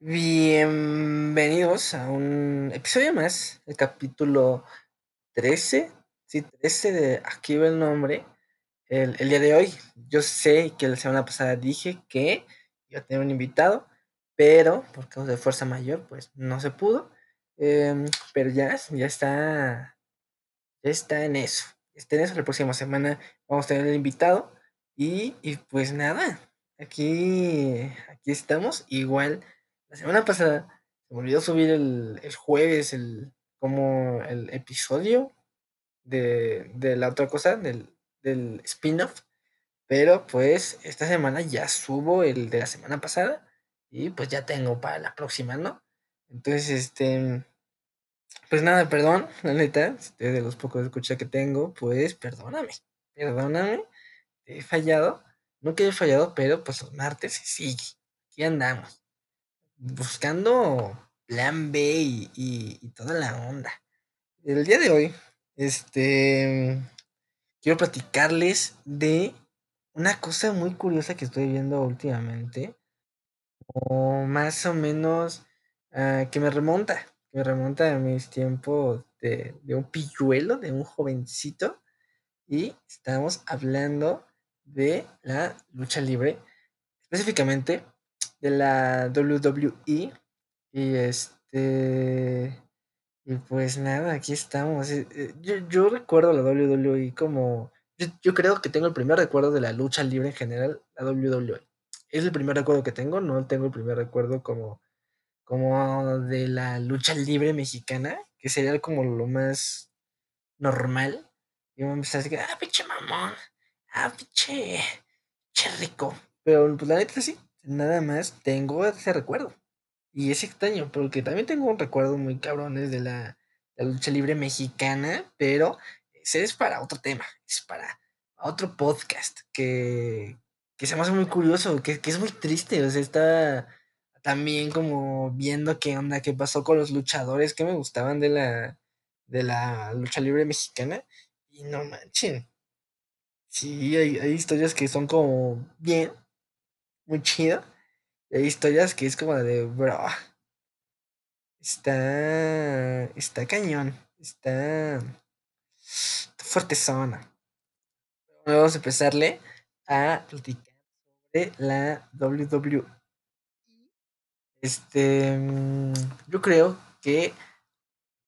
Bienvenidos a un episodio más, el capítulo 13, sí, 13 de Aquí va el nombre. El, el, día de hoy, yo sé que la semana pasada dije que iba a tener un invitado, pero por causa de fuerza mayor, pues no se pudo. Eh, pero ya, ya está, está en eso. Está en eso, la próxima semana vamos a tener el invitado. Y, y pues nada, aquí, aquí estamos. Igual la semana pasada se me olvidó subir el, el jueves el, como el episodio de, de la otra cosa, del, del spin-off. Pero pues esta semana ya subo el de la semana pasada y pues ya tengo para la próxima, ¿no? Entonces, este, pues nada, perdón, la neta, de los pocos escucha que tengo, pues perdóname, perdóname, he fallado, no que he fallado, pero pues los martes sigue, aquí andamos buscando plan B y, toda la onda. El día de hoy, este, quiero platicarles de una cosa muy curiosa que estoy viendo últimamente, o más o menos uh, que me remonta, que me remonta a mis tiempos de, de un pilluelo, de un jovencito, y estamos hablando de la lucha libre, específicamente de la WWE. Y este. Y pues nada, aquí estamos. Yo, yo recuerdo la WWE como. Yo, creo que tengo el primer recuerdo de la lucha libre en general, la WWE. Es el primer recuerdo que tengo, no tengo el primer recuerdo como, como de la lucha libre mexicana, que sería como lo más normal. Y me empecé a decir, ah, pinche mamón, ah, pinche, pinche rico. Pero pues la neta sí, nada más tengo ese recuerdo. Y es extraño, porque también tengo un recuerdo muy cabrones de la, la lucha libre mexicana, pero ese es para otro tema, es para otro podcast que, que se me hace muy curioso, que, que es muy triste, o sea, está también como viendo qué onda, qué pasó con los luchadores que me gustaban de la, de la lucha libre mexicana, y no manchen. Sí, hay, hay historias que son como bien, muy chido. Y hay historias que es como de, bro, está, está cañón, está, está fuerte zona. Vamos a empezarle a platicar sobre la WWE. Este, yo creo que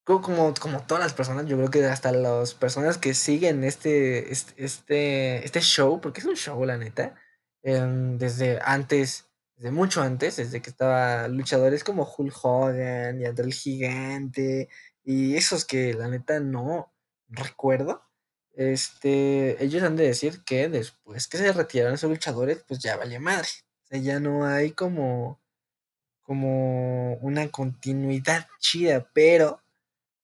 como, como todas las personas, yo creo que hasta las personas que siguen este, este, este show, porque es un show, la neta, eh, desde antes, desde mucho antes, desde que estaba luchadores como Hulk Hogan y André el Gigante y esos que la neta no recuerdo. Este, ellos han de decir que después que se retiraron esos luchadores, pues ya vale madre. O sea, ya no hay como, como una continuidad chida, pero,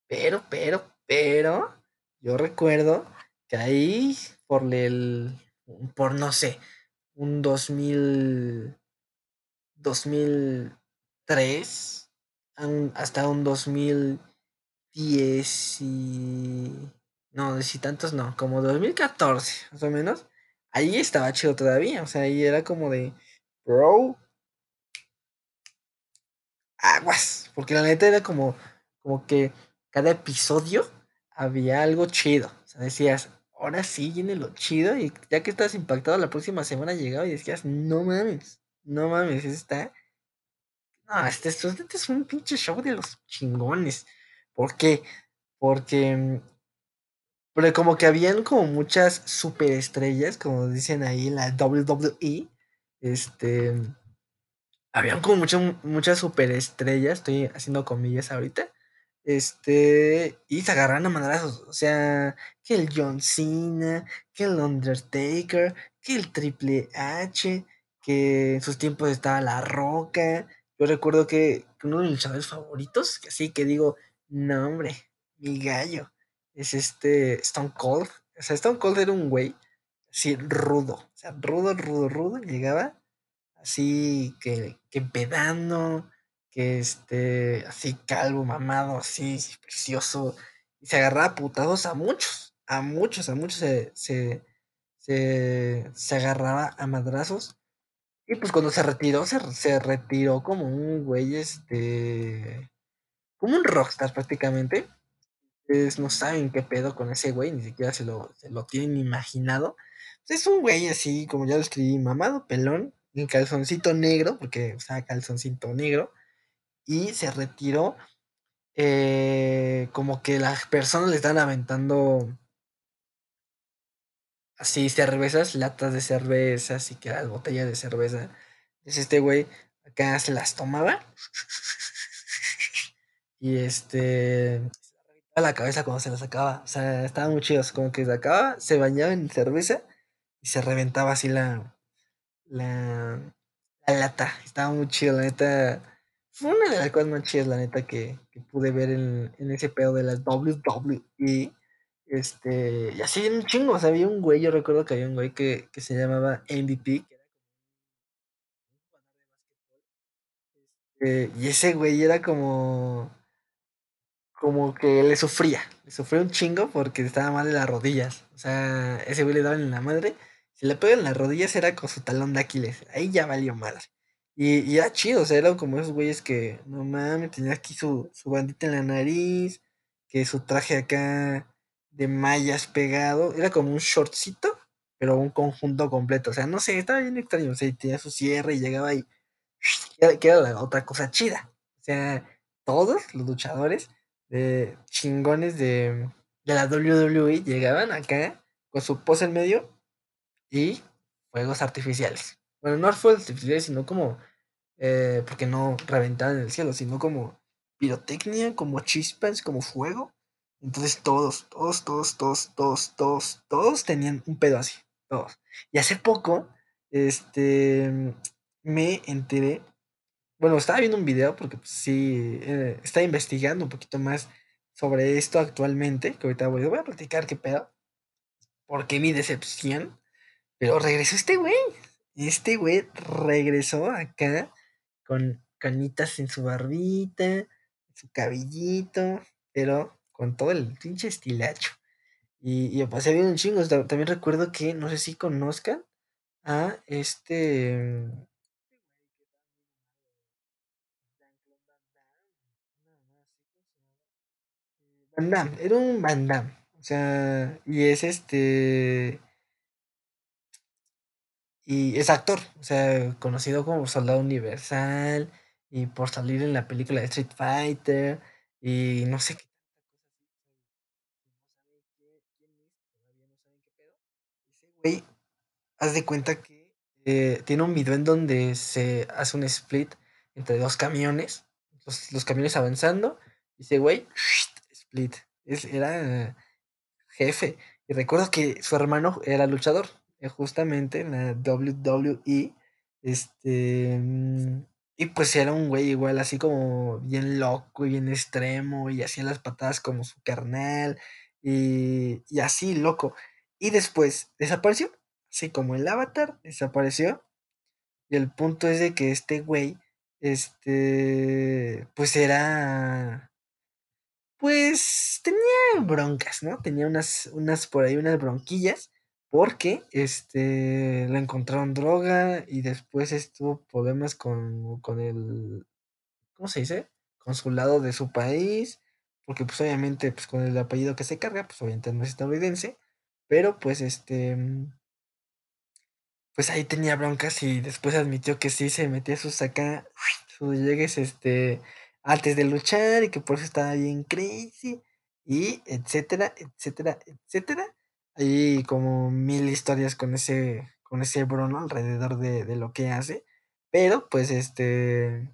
pero, pero, pero, yo recuerdo que ahí por el, por no sé, un 2000, 2003 hasta un 2010 y... No, si tantos no, como 2014, más o menos. Ahí estaba chido todavía, o sea, ahí era como de, bro, aguas, porque la neta era como, como que cada episodio había algo chido, o sea, decías, ahora sí viene lo chido. Y ya que estás impactado, la próxima semana llegaba y decías, no mames, no mames, está. No, este, este, es un pinche show de los chingones. ¿Por qué? Porque. Porque como que habían como muchas superestrellas, como dicen ahí en la WWE. Este. Habían como muchas, muchas superestrellas. Estoy haciendo comillas ahorita este, y se agarran a madrazos. O sea, que el John Cena, que el Undertaker, que el Triple H, que en sus tiempos estaba La Roca. Yo recuerdo que, uno de mis luchadores favoritos, que sí, que digo, no, hombre, mi gallo, es este Stone Cold. O sea, Stone Cold era un güey así rudo, o sea, rudo, rudo, rudo. Llegaba así que, que pedando este, así calvo, mamado, así, precioso, y se agarraba putados a muchos, a muchos, a muchos se, se, se, se agarraba a madrazos. Y pues cuando se retiró, se, se retiró como un güey, este. Como un rockstar prácticamente. Ustedes no saben qué pedo con ese güey, ni siquiera se lo, se lo tienen imaginado. Pues es un güey así, como ya lo escribí, mamado, pelón, en calzoncito negro, porque usaba calzoncito negro, y se retiró. eh, como que las personas le están aventando así cervezas, latas de cervezas y que las botellas de cerveza. Entonces este güey acá se las tomaba y este a la cabeza cuando se las sacaba. O sea, estaban muy chidos. Como que sacaba, se bañaba en cerveza y se reventaba así la, la, la lata. Estaba muy chido, la neta. Fue una de las cosas más chidas, la neta, que, que pude ver en, en ese pedo de las WWE. Este, y así un chingo, o sea, había un güey, yo recuerdo que había un güey que, que se llamaba MVP, eh, y ese güey era como, como que le sufría, le sufría un chingo porque estaba mal de las rodillas, o sea, ese güey le daban en la madre, si le pegan en las rodillas era con su talón de Aquiles, ahí ya valió madre. Y, y era chido, o sea, eran como esos güeyes que, no mames, tenía aquí su, su bandita en la nariz, que su traje acá de mallas pegado, era como un shortcito, pero un conjunto completo, o sea, no sé, estaba bien extraño, o sea, y tenía su cierre y llegaba ahí, que era, la otra cosa chida, o sea, todos los luchadores de chingones de, de la WWE llegaban acá con su pose en medio y fuegos artificiales. Bueno, no fuegos artificiales, sino como eh, porque no reventaban en el cielo, sino como pirotecnia, como chispas, como fuego. Entonces todos, todos, todos, todos, todos, todos, todos tenían un pedo así, todos. Y hace poco, este, me enteré, bueno, estaba viendo un video porque pues, sí, eh, estaba investigando un poquito más sobre esto actualmente, que ahorita voy, voy a platicar qué pedo, porque mi decepción, pero regresó este güey, este güey regresó acá con canitas en su barbita, su cabellito, pero con todo el pinche estilacho. Y, y pasé bien un chingo. Ta- También recuerdo que, no sé si conozcan a este. Van Damme, era un Van Damme. O sea, y es este. Y es actor, o sea, conocido como Soldado Universal y por salir en la película de Street Fighter y no sé qué güey, haz de cuenta que eh, tiene un video en donde se hace un split entre dos camiones, los, los camiones avanzando, y ese güey, split. Es, era jefe. Y recuerdo que su hermano era luchador, justamente en la WWE. Este. mm, Y pues era un güey igual, así como bien loco y bien extremo, y hacía las patadas como su carnal, y, y así, loco. Y después desapareció, así como el avatar desapareció. Y el punto es de que este güey, este, pues era pues tenía broncas, ¿no? Tenía unas, unas por ahí, unas bronquillas, porque este, le encontraron droga y después estuvo problemas con, con el, ¿cómo se dice? Consulado de su país, porque pues obviamente, pues con el apellido que se carga, pues obviamente no es estadounidense, pero pues este, pues ahí tenía broncas y después admitió que sí se metía sus acá, sus llegues, este, antes de luchar y que por eso estaba bien crazy y etcétera, etcétera, etcétera. Hay como mil historias con ese, con ese Bruno alrededor de, de lo que hace, pero pues este,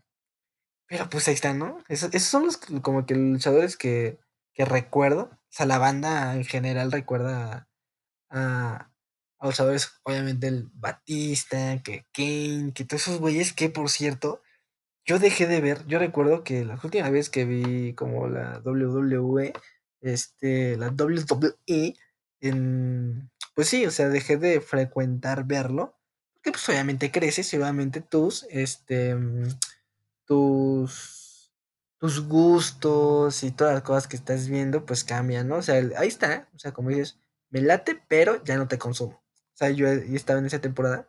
pero pues ahí está, ¿no? Esos, esos son los como que luchadores que, que recuerdo, o sea, la banda en general recuerda a, a luchadores, obviamente el Batista, que Kane, que todos esos güeyes que por cierto, yo dejé de ver, yo recuerdo que la última vez que vi como la WWE, este, la WWE, pues sí, o sea, dejé de frecuentar verlo, porque pues obviamente creces y obviamente tus, este, mm, tus, tus gustos y todas las cosas que estás viendo, pues cambian, ¿no? O sea, ahí está, o sea, como dices, me late, pero ya no te consumo. O sea, yo estaba en esa temporada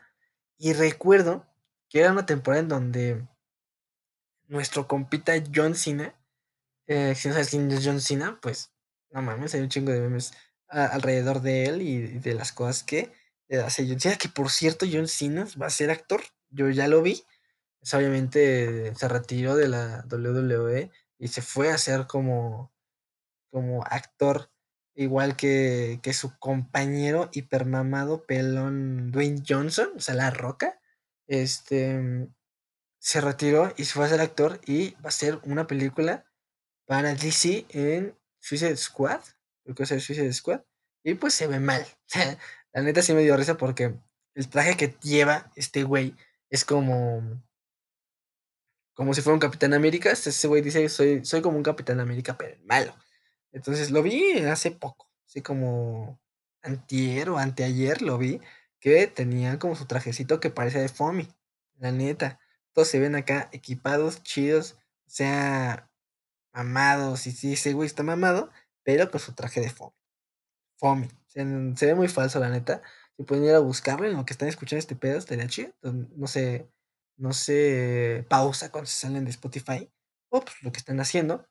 y recuerdo que era una temporada en donde nuestro compita John Cena, eh, si no sabes quién es John Cena, pues no mames, hay un chingo de memes alrededor de él y, de las cosas que hace John Cena, que por cierto John Cena va a ser actor, yo ya lo vi, obviamente se retiró de la WWE y se fue a ser como, como actor, igual que, que su compañero hipermamado pelón Dwayne Johnson, o sea, La Roca, este, se retiró y se fue a ser actor y va a ser una película para DC en Suicide Squad, creo que va a ser Suicide Squad, y pues se ve mal. La neta sí me dio risa porque el traje que lleva este güey es como como si fuera un Capitán América. Este, ese güey dice, soy, soy como un Capitán América, pero malo. Entonces lo vi hace poco, así como antier o anteayer lo vi, que tenía como su trajecito que parece de Fomi, la neta. Todos se ven acá equipados, chidos, o sea, mamados, y sí, ese güey está mamado, pero con su traje de Fomi. Fomi. Se, ve muy falso, la neta. Si pueden ir a buscarlo en lo que están escuchando este pedo, estaría chido. No sé, no se pausa cuando se salen de Spotify, o pues, lo que están haciendo.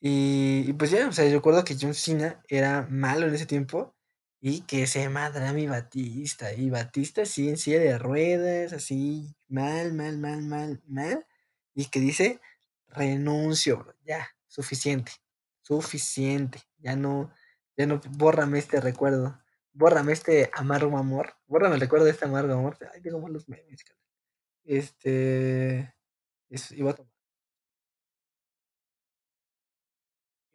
Y, pues ya, o sea, yo recuerdo que John Cena era malo en ese tiempo y que se madra mi Batista. Y Batista sí en silla de ruedas, así, mal, mal, mal, mal, mal. Y que dice, renuncio, ya, suficiente, suficiente. Ya no, ya no, bórrame este recuerdo. Bórrame este amargo amor. Bórrame el recuerdo de este amargo amor. Ay, tengo malos memes, este. iba a tomar.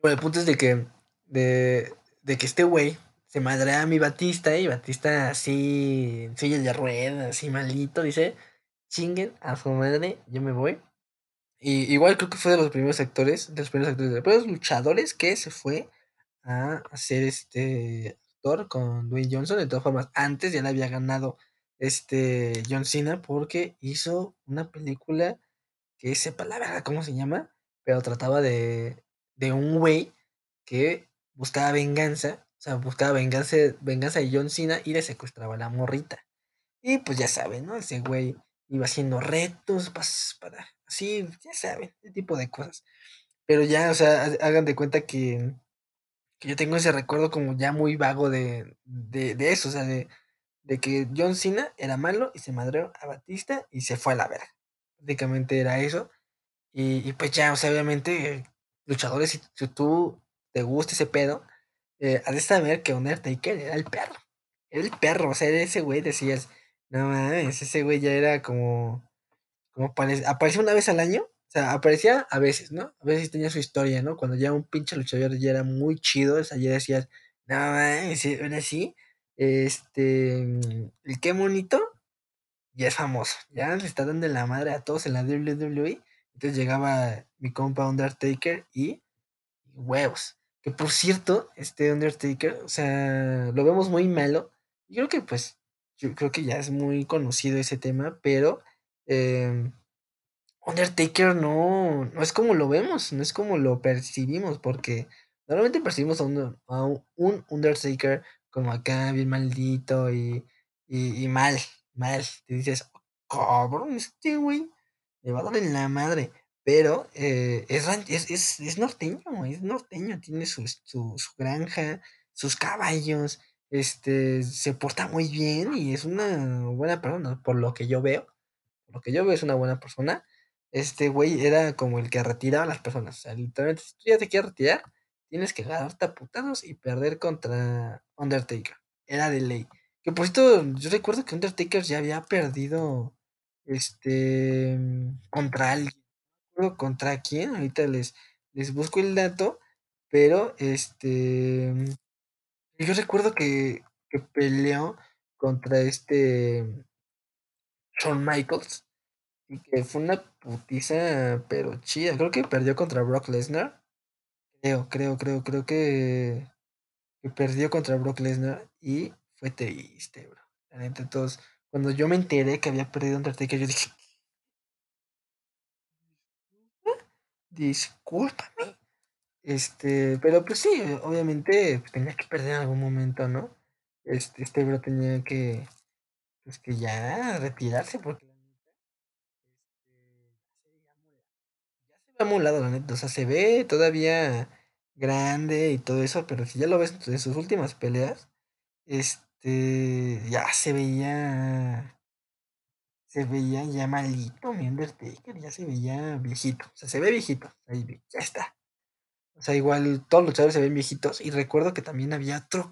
Bueno, el punto es de que. De, de que este güey se madrea a mi Batista y Batista así. Silla de ruedas, así malito. Dice: chinguen a su madre, yo me voy. Y igual creo que fue de los primeros actores, de los primeros actores, de los primeros luchadores que se fue a hacer este actor con Dwayne Johnson. De todas formas, antes ya le había ganado este John Cena porque hizo una película que sepa la verdad cómo se llama, pero trataba de, de un güey que buscaba venganza, o sea, buscaba venganza, venganza de John Cena y le secuestraba a la morrita. Y pues ya saben, ¿no? Ese güey iba haciendo retos para, así, ya saben, ese tipo de cosas. Pero ya, o sea, hagan de cuenta que, que yo tengo ese recuerdo como ya muy vago de, de, de eso, o sea, de, de que John Cena era malo y se madreó a Batista y se fue a la verga. Prácticamente era eso. Y, pues ya, o sea, obviamente, luchadores, si, tú te gusta ese pedo, eh, has de saber que Undertaker era el perro. Era el perro, o sea, ese güey decías, no mames, ese güey ya era como, como aparecía una vez al año, o sea, aparecía a veces, ¿no? A veces tenía su historia, ¿no? Cuando ya un pinche luchador ya era muy chido, o sea, ya decías, no era así este, el qué bonito, ya es famoso, ya le está dando la madre a todos en la WWE. Entonces llegaba mi compa Undertaker y, huevos. Que por cierto, este Undertaker, o sea, lo vemos muy malo. Yo creo que pues, yo creo que ya es muy conocido ese tema, pero em, Undertaker no, no es como lo vemos, no es como lo percibimos, porque normalmente percibimos a un, a un Undertaker como acá, bien maldito y, y, mal, mal. Te dices, cabrón, este güey le va a dar en la madre. Pero eh, es, es, es, norteño, es norteño, tiene su, su, granja, sus caballos, este, se porta muy bien y es una buena persona, por lo que yo veo. Lo que yo veo es una buena persona. Este güey era como el que retiraba a las personas. O sea, literalmente, si tú ya te quieres retirar, tienes que ganarte a putados y perder contra Undertaker. Era de ley. Que por cierto, yo recuerdo que Undertaker ya había perdido este contra alguien. Contra quién, ahorita les, les busco el dato, pero este yo recuerdo que, que peleó contra este Shawn Michaels y que fue una putiza pero chida. Creo que perdió contra Brock Lesnar Creo, creo, creo, creo que, perdió contra Brock Lesnar y fue triste, bro. La neta, todos. Cuando yo me enteré que había perdido Undertaker, yo dije. Discúlpame. Este, pero pues sí, obviamente pues, tenía que perder en algún momento, ¿no? Este, este bro tenía que, pues que ya retirarse porque la neta este, ya se ve amolado la neta, o sea, se ve todavía grande y todo eso, pero si ya lo ves en sus últimas peleas, este ya se veía se veía ya malito mi Undertaker, ya se veía viejito, o sea, se ve viejito, ahí ya está. O sea, igual todos los luchadores se ven viejitos y recuerdo que también había otro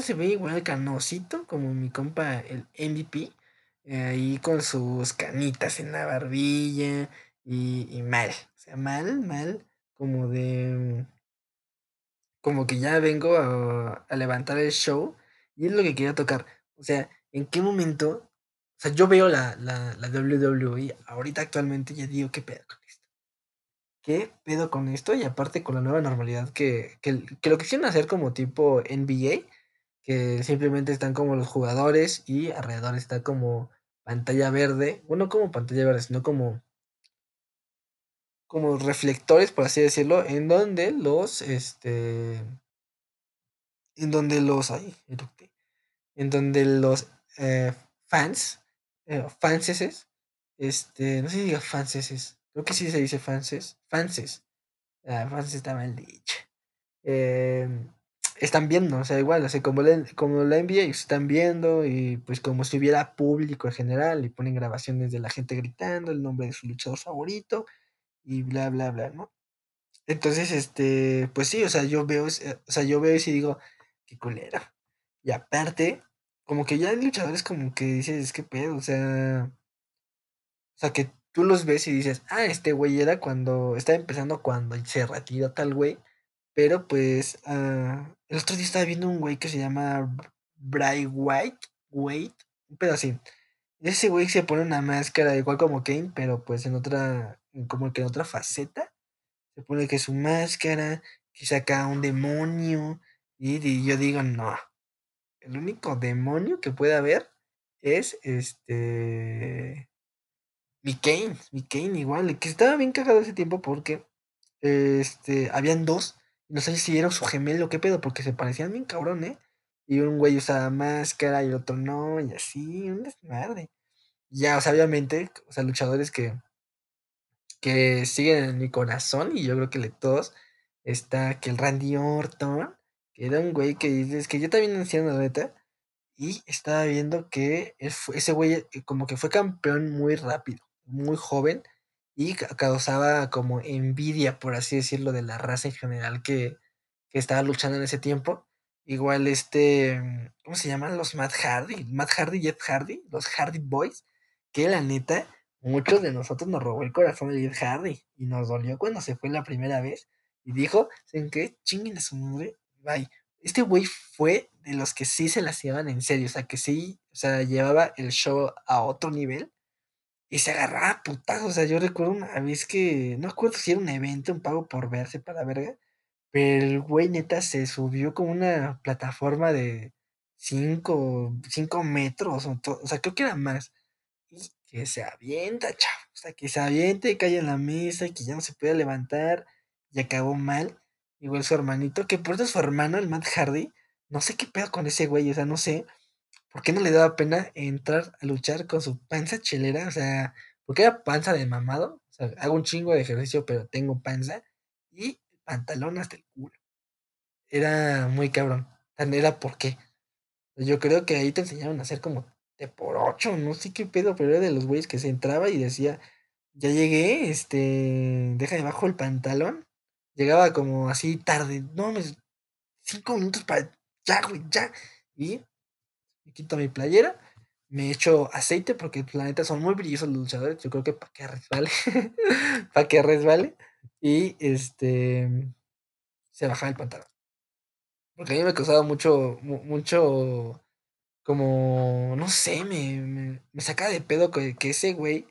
se ve igual canosito, como mi compa, el MVP, ahí con sus canitas en la barbilla y, mal, o sea, mal, mal, como de... Como que ya vengo a, a levantar el show y es lo que quería tocar. O sea, ¿en qué momento? O sea, yo veo la, la, la WWE ahorita actualmente ya digo, ¿qué pedo con esto? ¿Qué pedo con esto? Y aparte con la nueva normalidad que, que, que lo quisieron hacer como tipo NBA, que simplemente están como los jugadores y alrededor está como pantalla verde, bueno, como pantalla verde, sino como como reflectores, por así decirlo, en donde los, este, en donde los, ay, en donde los eh, fans, eh, fanses, este, no sé si diga fanses, creo que sí se dice fanses, fanses, ah, fanses está mal dicho, eh, están viendo, o sea, igual, o sea, como la, como la NBA están viendo y pues como si hubiera público en general y ponen grabaciones de la gente gritando el nombre de su luchador favorito y bla, bla, bla, ¿no? Entonces, este, pues sí, o sea, yo veo, o sea, yo veo y digo, qué culero. Y aparte, como que ya hay luchadores como que dices, qué pedo, o sea, o sea, que tú los ves y dices, ah, este güey era cuando, estaba empezando cuando se retiró tal güey, pero pues, uh, el otro día estaba viendo un güey que se llama Bray White, pedo así. Ese güey se pone una máscara igual como Kane, pero pues en otra, como que en otra faceta. Se pone que su máscara, que saca un demonio. Y, yo digo, no. El único demonio que puede haber es este. Mi Kane, mi Kane igual, que estaba bien cagado ese tiempo porque este, habían dos no sé si era su gemelo, qué pedo, porque se parecían bien cabrón, ¿eh? Y un güey usaba máscara y otro no, y así, un desmadre. Ya, o sea, obviamente, o sea, luchadores que, que siguen en mi corazón, y yo creo que de todos, está que el Randy Orton, que era un güey que dices que yo también anciano, la neta, y estaba viendo que ese güey eh, como que fue campeón muy rápido, muy joven, y causaba como envidia, por así decirlo, de la raza en general que, que estaba luchando en ese tiempo. Igual este, ¿cómo se llaman? Los Matt Hardy, Matt Hardy Jeff Hardy, los Hardy Boys, que la neta, muchos de nosotros nos robó el corazón de Jeff Hardy y nos dolió cuando se fue la primera vez y dijo, ¿saben qué? Chinguen a su madre. Este güey fue de los que sí se las llevaban en serio, o sea, que sí, o sea, llevaba el show a otro nivel y se agarraba putazos. O sea, yo recuerdo una vez que, no recuerdo si era un evento, un pago por verse para verga, pero el güey neta se subió como una plataforma de 5 metros, o, o, sea, creo que era más. Y que se avienta, chavo. O sea, que se avienta y cae en la mesa y que ya no se puede levantar y acabó mal. Igual su hermanito, que por eso su hermano, el Matt Hardy, no sé qué pedo con ese güey, o sea, no sé ¿Por qué no le daba pena entrar a luchar con su panza chelera? O sea, porque era panza de mamado. O sea, hago un chingo de ejercicio, pero tengo panza. Y pantalón hasta el culo. Era muy cabrón. Era por qué. Yo creo que ahí te enseñaron a hacer como de por ocho, no sé qué pedo, pero era de los güeyes que se entraba y decía, ya llegué, este, deja debajo el pantalón. Llegaba como así tarde, no, cinco minutos para, ya, güey, ya. Y me quito mi playera, me echo aceite porque la neta son muy brillosos los luchadores, yo creo que para que resbale, para que resbale, y este, se baja el pantalón. Porque a mí me causaba mucho, mucho, como, no sé, me, me, saca de pedo que, que ese güey,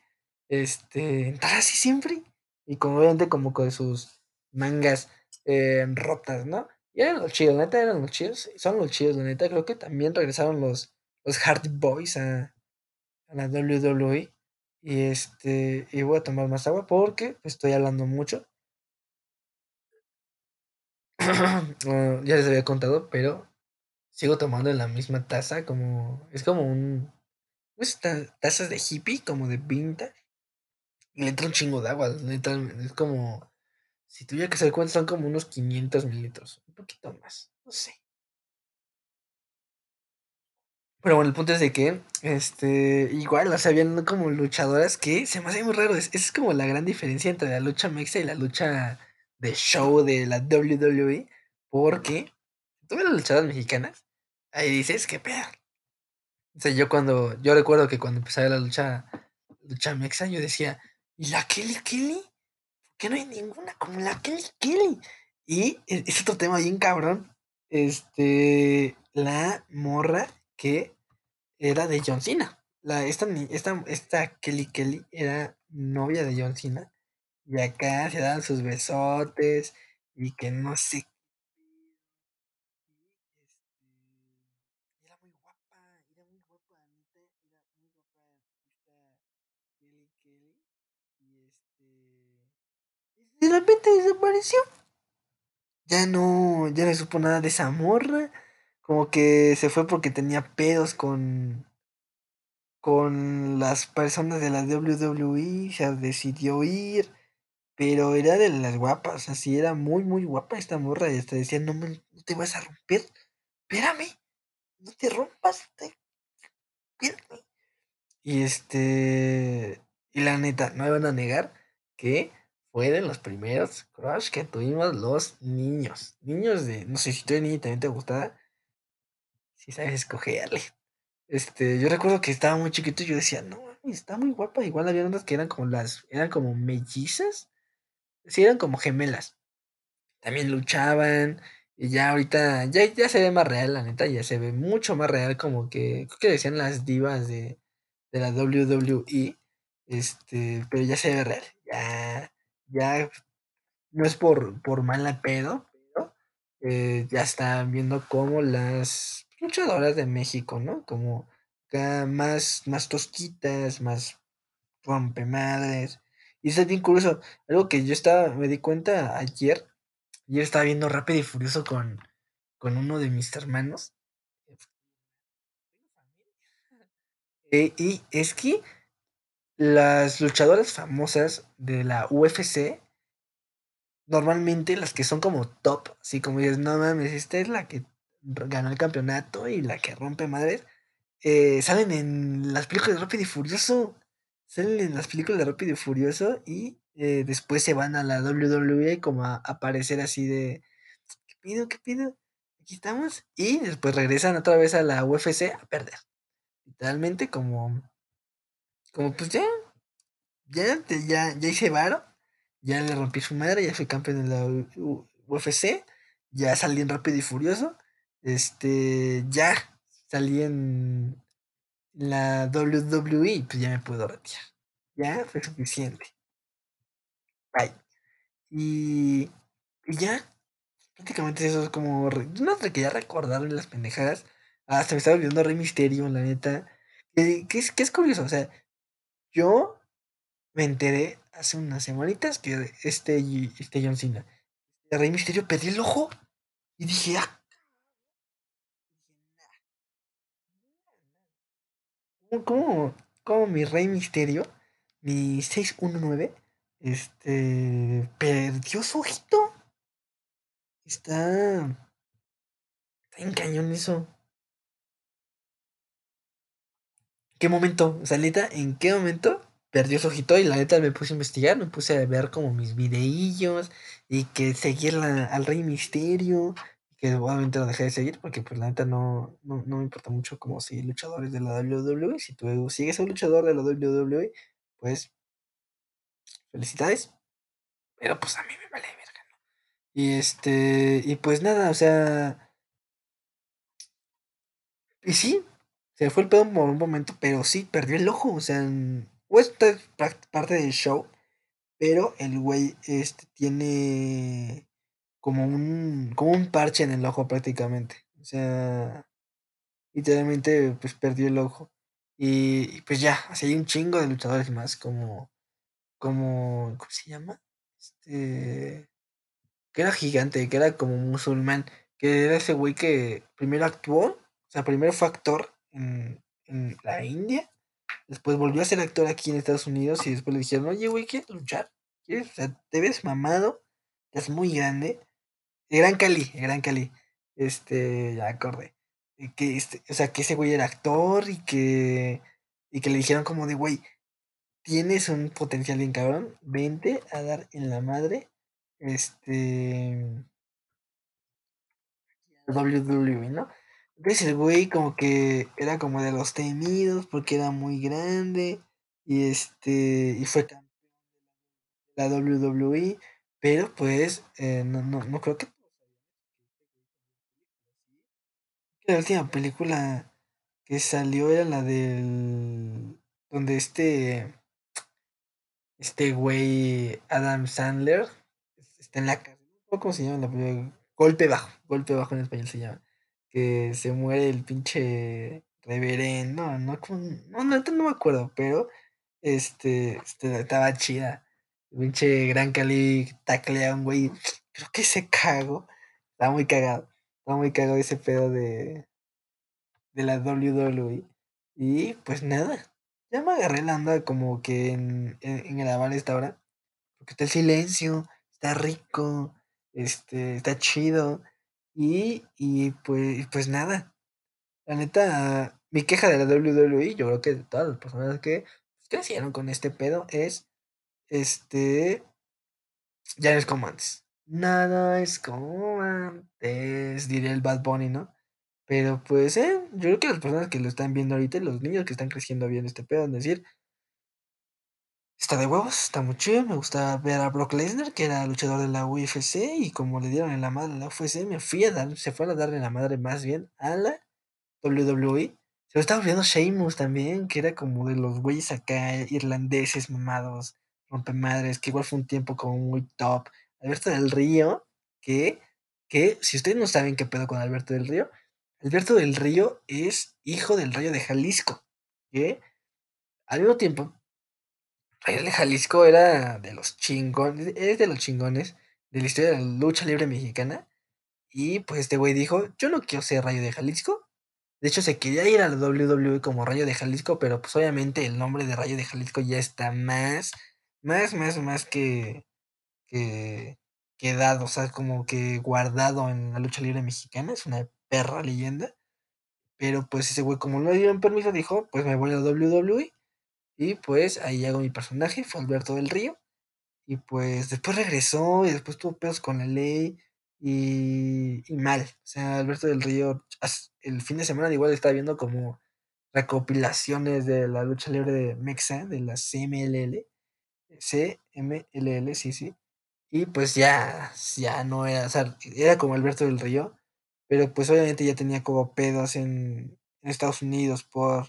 este, entrara así siempre. Y como obviamente como con sus mangas eh, rotas, ¿no? Y eran los chidos, neta eran los chidos, son los chidos, la neta. Creo que también regresaron los, los Hardy Boys a, a la WWE. Y este, y voy a tomar más agua porque estoy hablando mucho. Ya les había contado, pero sigo tomando en la misma taza, como, es como un, pues, ta- tazas de hippie, como de vintage. Y le entra un chingo de agua, neta, es como, si tuviera que hacer cuenta, son como unos 500 mililitros, un poquito más, no sé. Pero bueno, el punto es de que, este, igual, o sea, habían como luchadoras que se me hace muy raro. Es, esa es como la gran diferencia entre la lucha mexa y la lucha de show de la WWE. Porque tú ves las luchadoras mexicanas, ahí dices, qué pedo. O sea, yo cuando, yo recuerdo que cuando empezaba la lucha, lucha mexa, yo decía, ¿y la Kelly Kelly? ¿Por qué no hay ninguna como la Kelly Kelly? Y e- es otro tema bien cabrón. Este, la morra que era de John Cena. La, esta, esta, esta Kelly Kelly era novia de John Cena. Y acá se daban sus besotes y que no sé. Kelly. Y este. De repente desapareció. Ya no, ya no supo nada de esa morra. Como que se fue porque tenía pedos con, con las personas de la WWE, se decidió ir, pero era de las guapas, así era muy, muy guapa esta morra, y hasta decía, no te vas a romper, espérame, no te rompas, te- espérame". Y este, y la neta, no me van a negar que fue de los primeros crush que tuvimos los niños, niños de, no sé si tú de niña también te gustaba, si sabes escogerle. Este, yo recuerdo que estaba muy chiquito y yo decía, no, está muy guapa. Igual había unas que eran como las, eran como mellizas. Sí, eran como gemelas. También luchaban. Y ya ahorita, ya, ya se ve más real, la neta, ya se ve mucho más real, como que, creo que decían las divas de, de la WWE. Este, pero ya se ve real. Ya, ya no es por, por mala pedo, pero eh, ya están viendo como las luchadoras de México, ¿no? Como acá más, más tosquitas, más rompemadres. Y eso es bien curioso. Algo que yo estaba, me di cuenta ayer, ayer estaba viendo Rápido y Furioso con, con uno de mis hermanos. eh, y es que las luchadoras famosas de la UFC normalmente las que son como top, así como dices, no mames, esta es la que ganó el campeonato y la que rompe madres, eh, salen en las películas de Rápido y Furioso, salen en las películas de Rápido y Furioso y eh, después se van a la WWE como a aparecer así de, ¿qué pido? ¿Qué pido? Aquí estamos y después regresan otra vez a la UFC a perder, literalmente como, como pues ya, ya, ya, ya hice varo, ya le rompí su madre, ya fui campeón de la UFC, ya salí en Rápido y Furioso, este, ya salí en la WWE, pues ya me puedo retirar. Ya fue suficiente. Bye. Y, y ya, prácticamente eso es como, no te quería recordar las pendejadas, hasta me estaba olvidando Rey Misterio, la neta, que, que que es curioso, o sea, yo me enteré hace unas semanitas que este, este John Cena, el Rey Misterio perdió el ojo y dije, ah, ¿cómo, cómo, cómo mi Rey Misterio, mi 619, este, perdió su ojito? Está, está en cañón eso. ¿Qué momento? O sea, neta, ¿en qué momento perdió su ojito? Y la neta me puse a investigar, me puse a ver como mis videillos y que seguir la- al Rey Misterio, que obviamente lo dejé de seguir porque pues la neta no, no, no me importa mucho como si luchadores de la WWE, si tú sigues a un luchador de la WWE, pues felicidades, pero pues a mí me vale verga. Y este, y pues nada, o sea, y sí, se fue el pedo por un momento, pero sí, perdió el ojo, o sea, o esta es parte del show, pero el güey este, tiene como un, como un parche en el ojo prácticamente, o sea, literalmente pues perdió el ojo. Y, pues ya, así hay un chingo de luchadores más, como, como, ¿cómo se llama? Este, que era gigante, que era como musulmán, que era ese güey que primero actuó, o sea, primero fue actor en, en la India, después volvió a ser actor aquí en Estados Unidos y después le dijeron, oye, güey, ¿quieres luchar? ¿Quieres? O sea, te ves mamado, es muy grande. El Gran Cali, el Gran Cali. Este, ya acordé. Que este, o sea, que ese güey era actor y que, y que le dijeron como de, güey, tienes un potencial bien cabrón, vente a dar en la madre, este, WWE, ¿no? Entonces el güey como que era como de los temidos porque era muy grande y este, y fue campeón la WWE, pero pues eh, no, no, no creo que la última película que salió era la del donde este este güey Adam Sandler está en la cárcel, ¿cómo se llama la película? Golpe bajo, golpe bajo en español se llama. Que se muere el pinche reverendo, no, no, no, no, me acuerdo, pero este, este estaba chida. El pinche Gran Cali taclea a un güey, creo que se cago. Estaba muy cagado, estaba muy cagado ese pedo de, de la WWE. Y pues nada, ya me agarré la onda como que en, en, grabar esta hora. Porque está el silencio, está rico, este, está chido. Y, y pues, pues nada. La neta, mi queja de la WWE, yo creo que de todas las personas que crecieron con este pedo, es este. Ya no es como antes. Nada es como antes, diría el Bad Bunny, ¿no? Pero pues, eh, yo creo que las personas que lo están viendo ahorita, los niños que están creciendo bien este pedo, es decir, está de huevos, está muy chido, me gusta ver a Brock Lesnar, que era luchador de la UFC, y como le dieron en la madre a la UFC, me fui a dar, se fue a darle la madre más bien a la WWE. Se lo estaba viendo Sheamus también, que era como de los güeyes acá, irlandeses mamados, rompemadres, que igual fue un tiempo como muy top. Alberto del Río, que, que, si ustedes no saben qué pedo con Alberto del Río, Alberto del Río es hijo del Rayo de Jalisco, que al mismo tiempo, Rayo de Jalisco era de los chingones, es de los chingones de la historia de la lucha libre mexicana. Y pues este güey dijo, yo no quiero ser Rayo de Jalisco. De hecho, se quería ir a la WWE como Rayo de Jalisco, pero pues obviamente el nombre de Rayo de Jalisco ya está más, más, más, más que, que, quedado, o sea, como que guardado en la lucha libre mexicana. Es una perra leyenda. Pero pues ese güey, como no le dieron permiso, dijo, pues me voy a WWE. Y pues ahí hago mi personaje, fue Alberto del Río. Y pues después regresó y después tuvo pedos con la ley y, y mal. O sea, Alberto del Río, el fin de semana igual estaba viendo como recopilaciones de la lucha libre de Mexa, de la CMLL. CMLL, sí, sí. Y pues ya, ya no era, o sea, era como Alberto del Río, pero pues obviamente ya tenía como pedos en, Estados Unidos por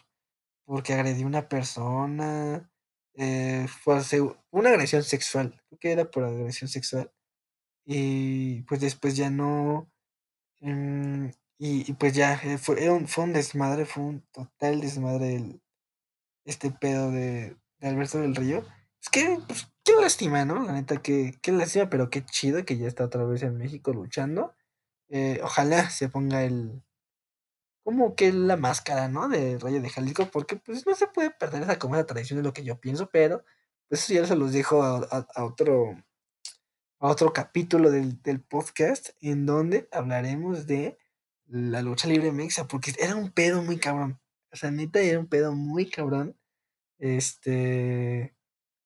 porque agredió a una persona. Eh, fue una agresión sexual. Creo que era por agresión sexual. Y pues después ya no. Mm, y, pues ya eh, fue, un, fue un desmadre, fue un total desmadre el, este pedo de, Alberto del Río. Es que, pues, qué lástima, ¿no? La neta, que, qué lástima, pero qué chido que ya está otra vez en México luchando. Eh, ojalá se ponga el. Como que la máscara, ¿no? De Rayo de Jalisco, porque pues no se puede perder esa como tradición de lo que yo pienso, pero pues eso ya se los dejo a, otro a otro capítulo del, del, podcast en donde hablaremos de la lucha libre mexa, porque era un pedo muy cabrón. O sea, neta, era un pedo muy cabrón. Este.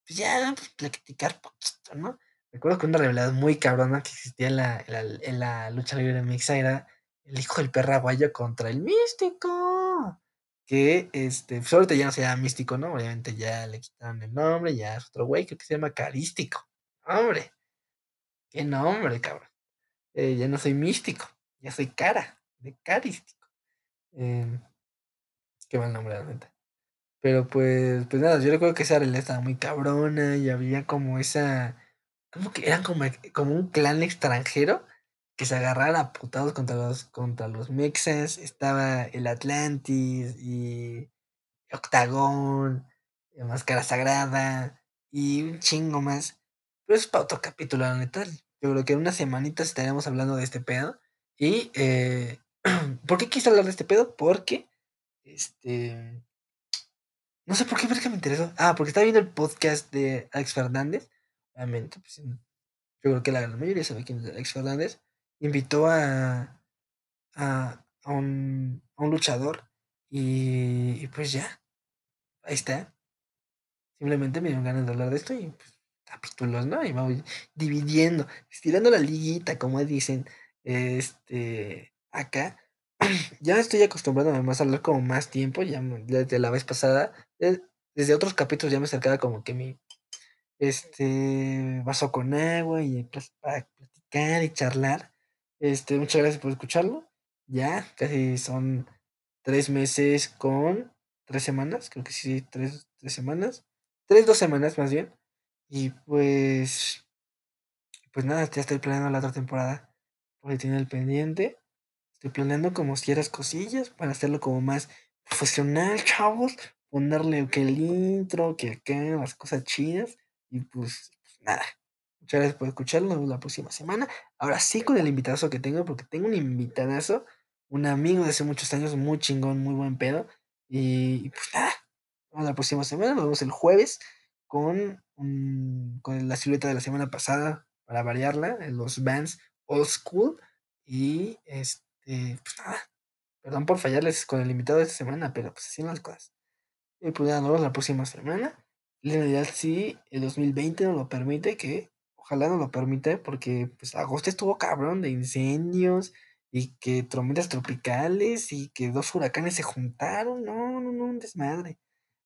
Pues ya, pues, platicar poquito, ¿no? Recuerdo que una realidad muy cabrona que existía en la, en la, lucha libre mixa era el hijo del perraguayo contra el místico. Que este, pues ahorita ya no se llama místico, ¿no? Obviamente ya le quitaron el nombre, ya es otro güey, creo que se llama carístico. Hombre, qué nombre, cabrón. Eh, ya no soy místico, ya soy cara, de carístico. Em, Qué mal nombre, neta. Pero pues, pues nada, yo recuerdo que esa realidad estaba muy cabrona y había como esa. Como que eran como, como un clan extranjero que se agarraran a putados contra los, contra los mexas. Estaba el Atlantis y Octagón, Máscara Sagrada y un chingo más. Pero es para otro capítulo, la neta. Yo creo que en unas semanitas estaremos hablando de este pedo. Y, eh, ¿por qué quise hablar de este pedo? Porque, este, no sé por qué que me interesó. Ah, porque estaba viendo el podcast de Alex Fernández. Obviamente, pues, yo creo que la gran mayoría sabe quién es Alex Fernández. Invitó a, a, a, un, a un luchador. Y, pues ya. Ahí está. Simplemente me dieron ganas de hablar de esto y pues, capítulos, ¿no? Y voy dividiendo, estirando la liguita, como dicen. Este. Acá. ya estoy acostumbrado además a hablar como más tiempo, ya desde la vez pasada, desde otros capítulos ya me acercaba como que mi este vaso con agua y para platicar y charlar. Este, muchas gracias por escucharlo. Ya, casi son tres meses con tres semanas, creo que sí, tres, tres semanas. Tres, dos semanas más bien. Y pues, pues nada, ya estoy planeando la otra temporada. Porque tiene el pendiente. Estoy planeando como ciertas cosillas para hacerlo como más profesional, chavos. Ponerle que el intro, que acá, las cosas chidas. Y pues, pues nada. Muchas gracias por escucharlo. Nos vemos la próxima semana. Ahora sí con el invitadazo que tengo, porque tengo un invitadazo, un amigo de hace muchos años, muy chingón, muy buen pedo. Y, pues nada. Nos vemos la próxima semana. Nos vemos el jueves con, con la silueta de la semana pasada, para variarla, los bands old school. Y este pues nada, perdón por fallarles con el invitado de esta semana, pero pues así son las cosas. Y pues ya nos vemos la próxima semana. En realidad, si el 2020 nos lo permite, que ojalá nos lo permite, porque pues agosto estuvo cabrón de incendios y que tormentas tropicales y que dos huracanes se juntaron. No, no, no, un desmadre.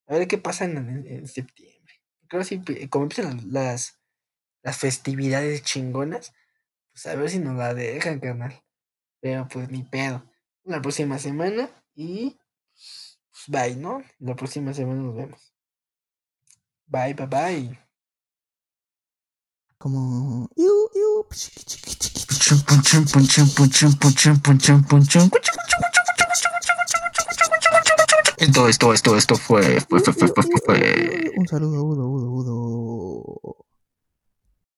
A ver qué pasa en, septiembre. Creo que como empiezan las, las festividades chingonas, pues a ver si nos la dejan, carnal. Pero pues ni pedo. La próxima semana y pues, bye, ¿no? La próxima semana nos vemos. Bye, bye, bye. Como. Esto, esto, esto, esto fue, fue, fue, fue, fue, fue. Un saludo, Udo, Udo, Udo.